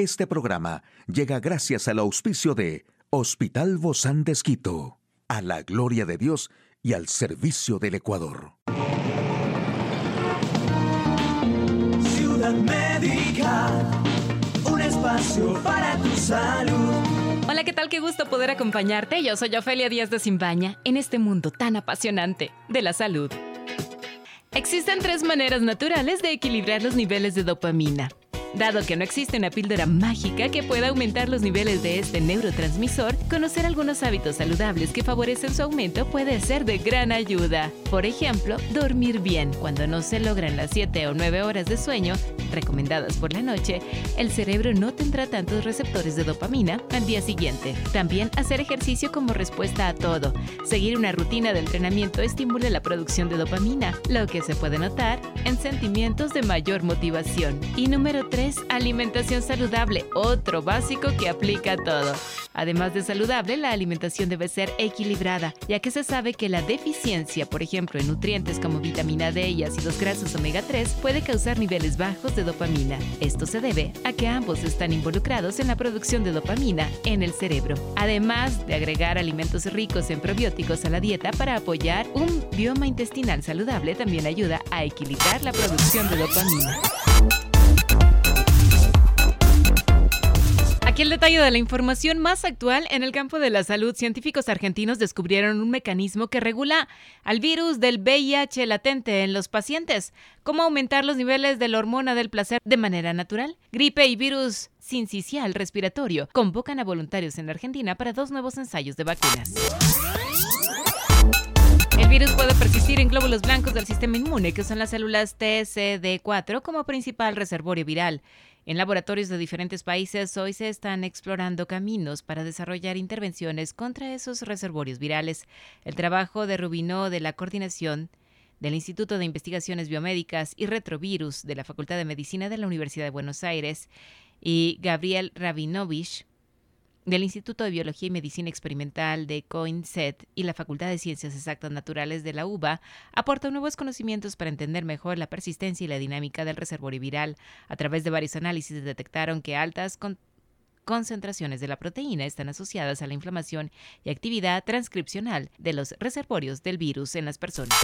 Este programa llega gracias al auspicio de Hospital Bozán de Esquito, a la gloria de Dios y al servicio del Ecuador. Ciudad Médica, un espacio para tu salud. Hola, ¿qué tal? Qué gusto poder acompañarte. Yo soy Ofelia Díaz de Simbaña en este mundo tan apasionante de la salud. Existen tres maneras naturales de equilibrar los niveles de dopamina. Dado que no existe una píldora mágica que pueda aumentar los niveles de este neurotransmisor, conocer algunos hábitos saludables que favorecen su aumento puede ser de gran ayuda. Por ejemplo, dormir bien. Cuando no se logran las 7 o 9 horas de sueño, recomendadas por la noche, el cerebro no tendrá tantos receptores de dopamina al día siguiente. También hacer ejercicio como respuesta a todo. Seguir una rutina de entrenamiento estimula la producción de dopamina, lo que se puede notar en sentimientos de mayor motivación. Y número 3, alimentación saludable, otro básico que aplica todo. Además de saludable, la alimentación debe ser equilibrada, ya que se sabe que la deficiencia, por ejemplo, en nutrientes como vitamina D y ácidos grasos omega 3, puede causar niveles bajos de dopamina. Esto se debe a que ambos están involucrados en la producción de dopamina en el cerebro. Además de agregar alimentos ricos en probióticos a la dieta para apoyar un bioma intestinal saludable, también ayuda a equilibrar la producción de dopamina. Aquí el detalle de la información más actual en el campo de la salud. Científicos argentinos descubrieron un mecanismo que regula al virus del VIH latente en los pacientes. Cómo aumentar los niveles de la hormona del placer de manera natural. Gripe y virus sincicial respiratorio convocan a voluntarios en Argentina para dos nuevos ensayos de vacunas. El virus puede persistir en glóbulos blancos del sistema inmune, que son las células TCD4, como principal reservorio viral. En laboratorios de diferentes países hoy se están explorando caminos para desarrollar intervenciones contra esos reservorios virales. El trabajo de Rubino de la coordinación del Instituto de Investigaciones Biomédicas y Retrovirus de la Facultad de Medicina de la Universidad de Buenos Aires y Gabriel Rabinovich del Instituto de Biología y Medicina Experimental de COINSET y la Facultad de Ciencias Exactas Naturales de la UBA aportan nuevos conocimientos para entender mejor la persistencia y la dinámica del reservorio viral. A través de varios análisis detectaron que altas concentraciones de la proteína están asociadas a la inflamación y actividad transcripcional de los reservorios del virus en las personas.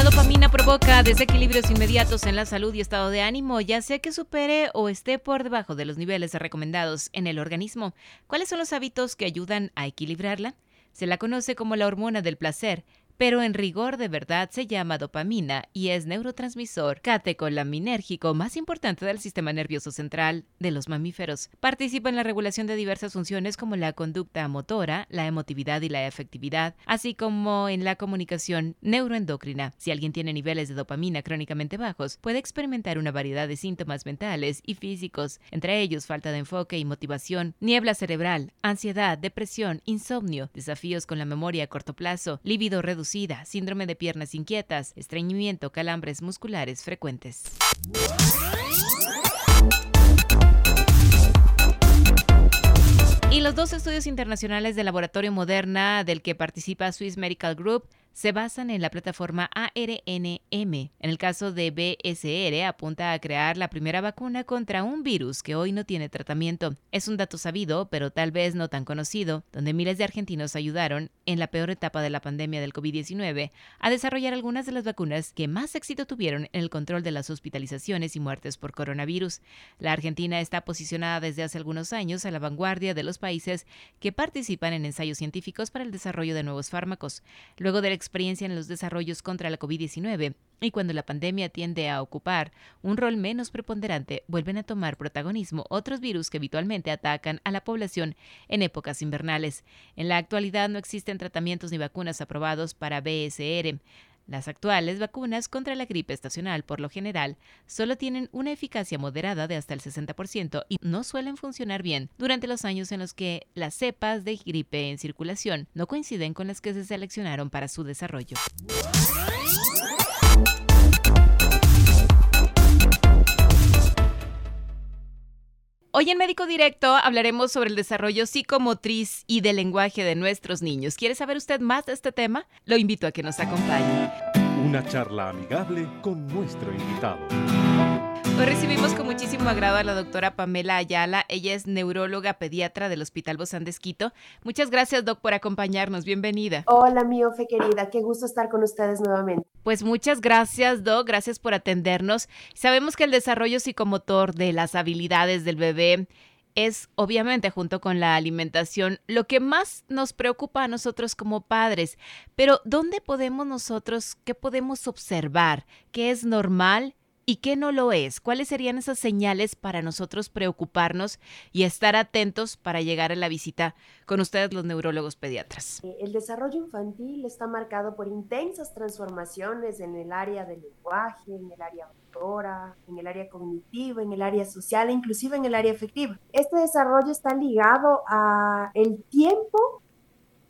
La dopamina provoca desequilibrios inmediatos en la salud y estado de ánimo, ya sea que supere o esté por debajo de los niveles recomendados en el organismo. ¿Cuáles son los hábitos que ayudan a equilibrarla? Se la conoce como la hormona del placer, pero en rigor de verdad se llama dopamina y es neurotransmisor catecolaminérgico más importante del sistema nervioso central de los mamíferos. Participa en la regulación de diversas funciones como la conducta motora, la emotividad y la efectividad, así como en la comunicación neuroendocrina. Si alguien tiene niveles de dopamina crónicamente bajos, puede experimentar una variedad de síntomas mentales y físicos, entre ellos falta de enfoque y motivación, niebla cerebral, ansiedad, depresión, insomnio, desafíos con la memoria a corto plazo, líbido reducido, síndrome de piernas inquietas, estreñimiento, calambres musculares frecuentes. Y los dos estudios internacionales del laboratorio Moderna del que participa Swiss Medical Group se basan en la plataforma ARNM. En el caso de BSR, apunta a crear la primera vacuna contra un virus que hoy no tiene tratamiento. Es un dato sabido, pero tal vez no tan conocido, donde miles de argentinos ayudaron, en la peor etapa de la pandemia del COVID-19, a desarrollar algunas de las vacunas que más éxito tuvieron en el control de las hospitalizaciones y muertes por coronavirus. La Argentina está posicionada desde hace algunos años a la vanguardia de los países que participan en ensayos científicos para el desarrollo de nuevos fármacos. Luego del experiencia en los desarrollos contra la COVID-19 y cuando la pandemia tiende a ocupar un rol menos preponderante, vuelven a tomar protagonismo otros virus que habitualmente atacan a la población en épocas invernales. En la actualidad no existen tratamientos ni vacunas aprobados para BSR. Las actuales vacunas contra la gripe estacional, por lo general, solo tienen una eficacia moderada de hasta el 60% y no suelen funcionar bien durante los años en los que las cepas de gripe en circulación no coinciden con las que se seleccionaron para su desarrollo. Hoy en Médico Directo hablaremos sobre el desarrollo psicomotriz y del lenguaje de nuestros niños. ¿Quiere saber usted más de este tema? Lo invito a que nos acompañe. Una charla amigable con nuestro invitado. Hoy recibimos con muchísimo agrado a la doctora Pamela Ayala. Ella es neuróloga pediatra del Hospital Bozán de Esquito. Muchas gracias, doc, por acompañarnos. Bienvenida. Hola, mi Ofe querida. Qué gusto estar con ustedes nuevamente. Pues muchas gracias, doc. Gracias por atendernos. Sabemos que el desarrollo psicomotor de las habilidades del bebé es obviamente junto con la alimentación lo que más nos preocupa a nosotros como padres. Pero ¿dónde podemos nosotros, qué podemos observar? ¿Qué es normal y qué no lo es? ¿Cuáles serían esas señales para nosotros preocuparnos y estar atentos para llegar a la visita con ustedes los neurólogos pediatras? Eh, el desarrollo infantil está marcado por intensas transformaciones en el área del lenguaje, en el área motora, en el área cognitiva, en el área social e inclusive en el área afectiva. Este desarrollo está ligado a el tiempo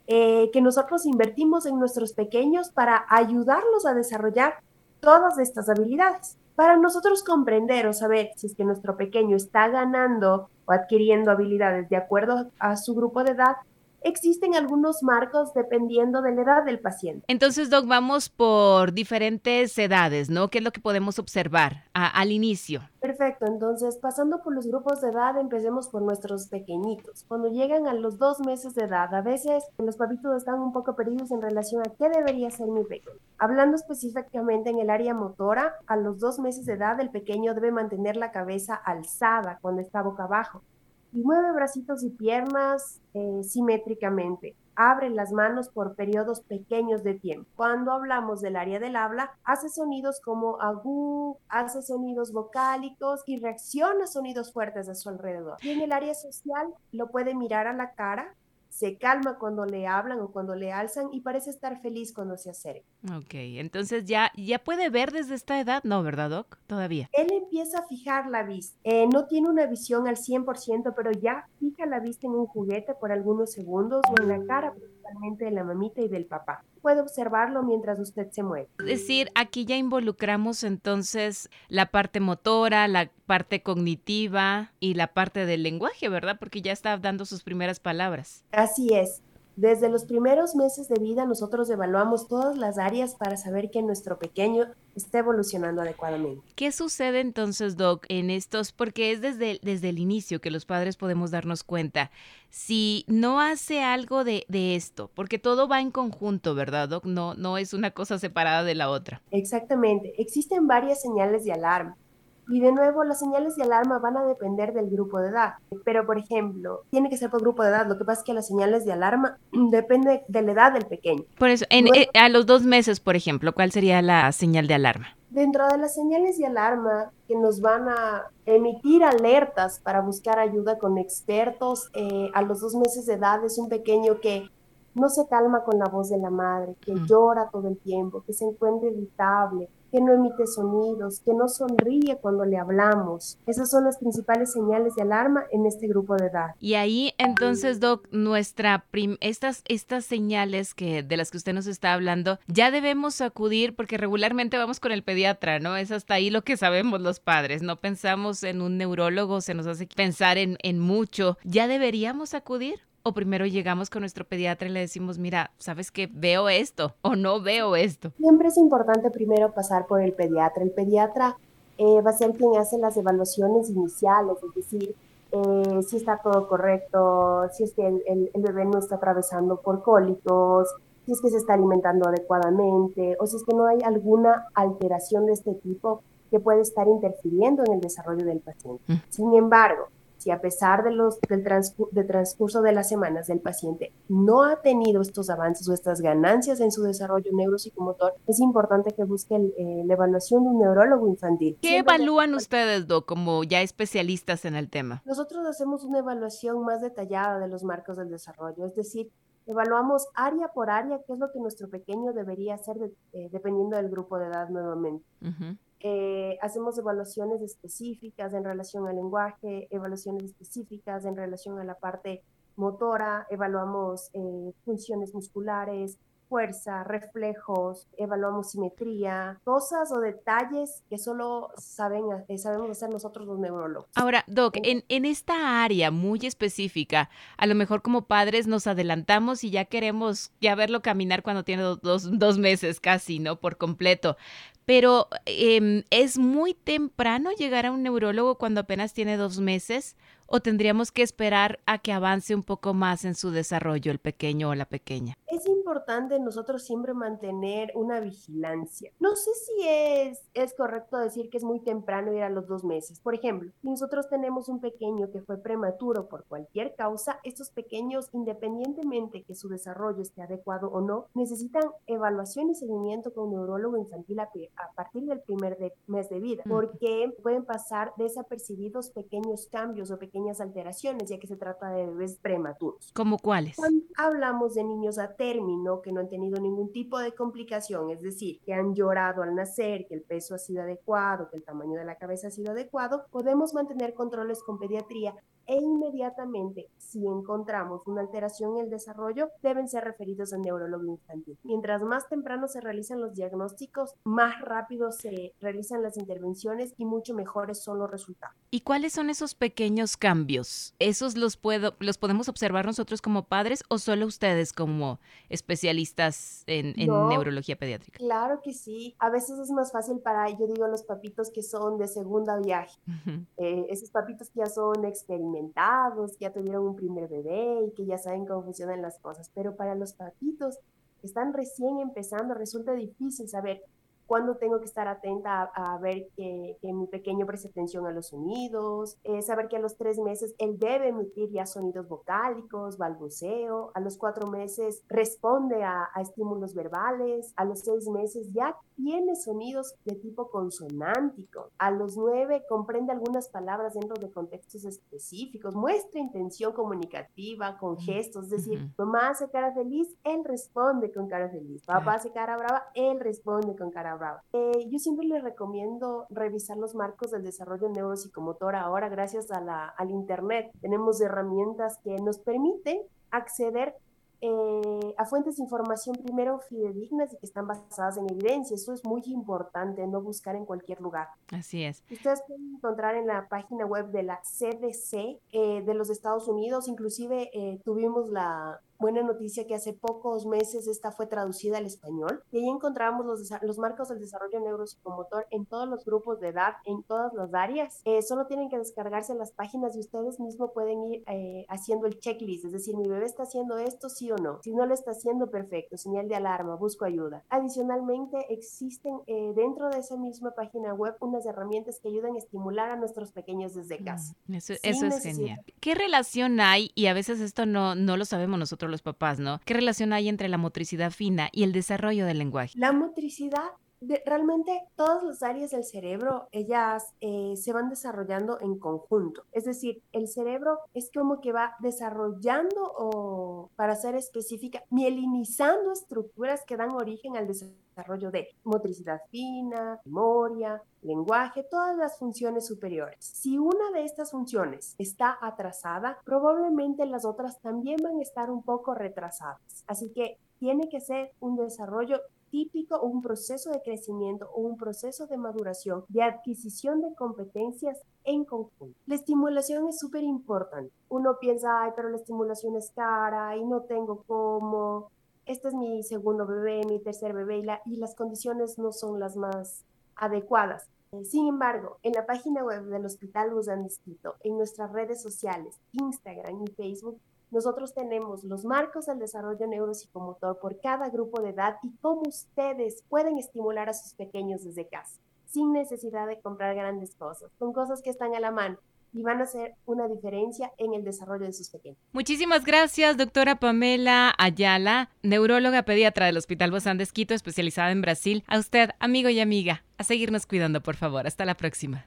eh, que nosotros invertimos en nuestros pequeños para ayudarlos a desarrollar todas estas habilidades. Para nosotros comprender o saber si es que nuestro pequeño está ganando o adquiriendo habilidades de acuerdo a su grupo de edad, existen algunos marcos dependiendo de la edad del paciente. Entonces, Doc, vamos por diferentes edades, ¿no? ¿Qué es lo que podemos observar al inicio? Perfecto, entonces pasando por los grupos de edad, empecemos por nuestros pequeñitos. Cuando llegan a los dos meses de edad, a veces los papitos están un poco perdidos en relación a qué debería ser mi pequeño. Hablando específicamente en el área motora, a los dos meses de edad el pequeño debe mantener la cabeza alzada cuando está boca abajo y mueve bracitos y piernas eh, simétricamente. Abre las manos por periodos pequeños de tiempo. Cuando hablamos del área del habla, hace sonidos como agú, hace sonidos vocálicos y reacciona a sonidos fuertes a su alrededor. Y en el área social lo puede mirar a la cara, se calma cuando le hablan o cuando le alzan y parece estar feliz cuando se acerca. Ok, entonces ya, ya puede ver desde esta edad, ¿no, verdad, Doc? Todavía. Él empieza a fijar la vista. Eh, no tiene una visión al 100%, pero ya fija la vista en un juguete por algunos segundos o en la cara principalmente de la mamita y del papá puede observarlo mientras usted se mueve. Es decir, aquí ya involucramos entonces la parte motora, la parte cognitiva y la parte del lenguaje, ¿verdad? Porque ya está dando sus primeras palabras. Así es. Desde los primeros meses de vida nosotros evaluamos todas las áreas para saber que nuestro pequeño está evolucionando adecuadamente. ¿Qué sucede entonces, Doc, en estos? Porque es desde, desde el inicio que los padres podemos darnos cuenta. Si no hace algo de, de esto, porque todo va en conjunto, ¿verdad, Doc? No, no es una cosa separada de la otra. Exactamente. Existen varias señales de alarma. Y de nuevo, las señales de alarma van a depender del grupo de edad. Pero, por ejemplo, tiene que ser por grupo de edad. Lo que pasa es que las señales de alarma depende de la edad del pequeño. Por eso, eh, a los dos meses, por ejemplo, ¿cuál sería la señal de alarma? Dentro de las señales de alarma que nos van a emitir alertas para buscar ayuda con expertos, eh, a los dos meses de edad es un pequeño que no se calma con la voz de la madre, que llora todo el tiempo, que se encuentra irritable, que no emite sonidos, que no sonríe cuando le hablamos. Esas son las principales señales de alarma en este grupo de edad. Y ahí entonces, Doc, nuestra estas, estas señales que, de las que usted nos está hablando, ya debemos acudir porque regularmente vamos con el pediatra, ¿no? Es hasta ahí lo que sabemos los padres. No pensamos en un neurólogo, se nos hace pensar en, en mucho. ¿Ya deberíamos acudir? O primero llegamos con nuestro pediatra y le decimos, mira, sabes que veo esto o no veo esto? Siempre es importante primero pasar por el pediatra. El pediatra eh, va a ser quien hace las evaluaciones iniciales, es decir, eh, si está todo correcto, si es que el, el, bebé no está atravesando por cólicos, si es que se está alimentando adecuadamente o si es que no hay alguna alteración de este tipo que puede estar interfiriendo en el desarrollo del paciente. Mm. Sin embargo, si a pesar de los, del, transcurso de las semanas del paciente no ha tenido estos avances o estas ganancias en su desarrollo neuropsicomotor, es importante que busque eh, la evaluación de un neurólogo infantil. ¿Qué evalúan ustedes, Do, como ya especialistas en el tema? Nosotros hacemos una evaluación más detallada de los marcos del desarrollo, es decir, evaluamos área por área qué es lo que nuestro pequeño debería hacer eh, dependiendo del grupo de edad nuevamente. Eh, hacemos evaluaciones específicas en relación al lenguaje, evaluaciones específicas en relación a la parte motora, evaluamos eh, funciones musculares, fuerza, reflejos, evaluamos simetría, cosas o detalles que solo saben, eh, sabemos hacer nosotros los neurólogos. Ahora, Doc, en, en, esta área muy específica, a lo mejor como padres nos adelantamos y ya queremos ya verlo caminar cuando tiene dos, dos meses casi, ¿no? Por completo pero em, ¿es muy temprano llegar a un neurólogo cuando apenas tiene dos meses? ¿O tendríamos que esperar a que avance un poco más en su desarrollo el pequeño o la pequeña? Es importante nosotros siempre mantener una vigilancia. No sé si es, es correcto decir que es muy temprano ir a los dos meses. Por ejemplo, si nosotros tenemos un pequeño que fue prematuro por cualquier causa, estos pequeños, independientemente que su desarrollo esté adecuado o no, necesitan evaluación y seguimiento con un neurólogo infantil a, a partir del primer mes de vida, porque pueden pasar desapercibidos pequeños cambios o pequeños alteraciones, ya que se trata de bebés prematuros. ¿Como cuáles? Cuando hablamos de niños término que no han tenido ningún tipo de complicación, es decir, que han llorado al nacer, que el peso ha sido adecuado, que el tamaño de la cabeza ha sido adecuado, podemos mantener controles con pediatría e inmediatamente, si encontramos una alteración en el desarrollo, deben ser referidos al neurólogo infantil. Mientras más temprano se realizan los diagnósticos, más rápido se realizan las intervenciones y mucho mejores son los resultados. ¿Y cuáles son esos pequeños cambios? ¿Esos los, puedo, los podemos observar nosotros como padres o solo ustedes como especialistas en, neurología pediátrica? Claro que sí. A veces es más fácil para, yo digo, los papitos que son de segunda viaje. Eh, esos papitos que ya son experimentados que ya tuvieron un primer bebé y que ya saben cómo funcionan las cosas. Pero para los papitos que están recién empezando, resulta difícil saber cuándo tengo que estar atenta a, ver que, mi pequeño preste atención a los sonidos, eh, saber que a los tres meses él debe emitir ya sonidos vocálicos, balbuceo, a los cuatro meses responde a, a estímulos verbales, a los seis meses ya tiene sonidos de tipo consonántico, a los nueve comprende algunas palabras dentro de contextos específicos, muestra intención comunicativa con gestos, es decir, mamá hace cara feliz, él responde con cara feliz, papá hace cara brava, él responde con cara eh, yo siempre les recomiendo revisar los marcos del desarrollo neuropsicomotor. Ahora, gracias a la, al Internet, tenemos herramientas que nos permiten acceder eh, a fuentes de información primero fidedignas y que están basadas en evidencia. Eso es muy importante, no buscar en cualquier lugar. Así es. Ustedes pueden encontrar en la página web de la CDC eh, de los Estados Unidos, inclusive tuvimos la buena noticia que hace pocos meses esta fue traducida al español y ahí encontramos los, los marcos del desarrollo neuropsicomotor en todos los grupos de edad, en todas las áreas. Eh, solo tienen que descargarse las páginas y ustedes mismos pueden ir eh, haciendo el checklist, es decir, mi bebé está haciendo esto, sí o no. Si no lo está haciendo, perfecto, señal de alarma, busco ayuda. Adicionalmente, existen eh, dentro de esa misma página web unas herramientas que ayudan a estimular a nuestros pequeños desde mm, casa. eso, eso es genial. ¿Qué relación hay? Y a veces esto no, no lo sabemos nosotros los papás, ¿no? ¿Qué relación hay entre la motricidad fina y el desarrollo del lenguaje? La motricidad realmente todas las áreas del cerebro, ellas eh, se van desarrollando en conjunto. Es decir, el cerebro es como que va desarrollando o, para ser específica, mielinizando estructuras que dan origen al desarrollo de motricidad fina, memoria, lenguaje, todas las funciones superiores. Si una de estas funciones está atrasada, probablemente las otras también van a estar un poco retrasadas. Así que tiene que ser un desarrollo típico un proceso de crecimiento o un proceso de maduración, de adquisición de competencias en conjunto. La estimulación es súper importante. Uno piensa, ay, pero la estimulación es cara y no tengo cómo. Este es mi segundo bebé, mi tercer bebé y, las condiciones no son las más adecuadas. Sin embargo, en la página web del Hospital Busan Distrito, en nuestras redes sociales, Instagram y Facebook, nosotros tenemos los marcos del desarrollo neuropsicomotor por cada grupo de edad y cómo ustedes pueden estimular a sus pequeños desde casa, sin necesidad de comprar grandes cosas, con cosas que están a la mano y van a hacer una diferencia en el desarrollo de sus pequeños. Muchísimas gracias, doctora Pamela Ayala, neuróloga pediatra del Hospital Bozán de Esquito, especializada en Brasil. A usted, amigo y amiga, a seguirnos cuidando, por favor. Hasta la próxima.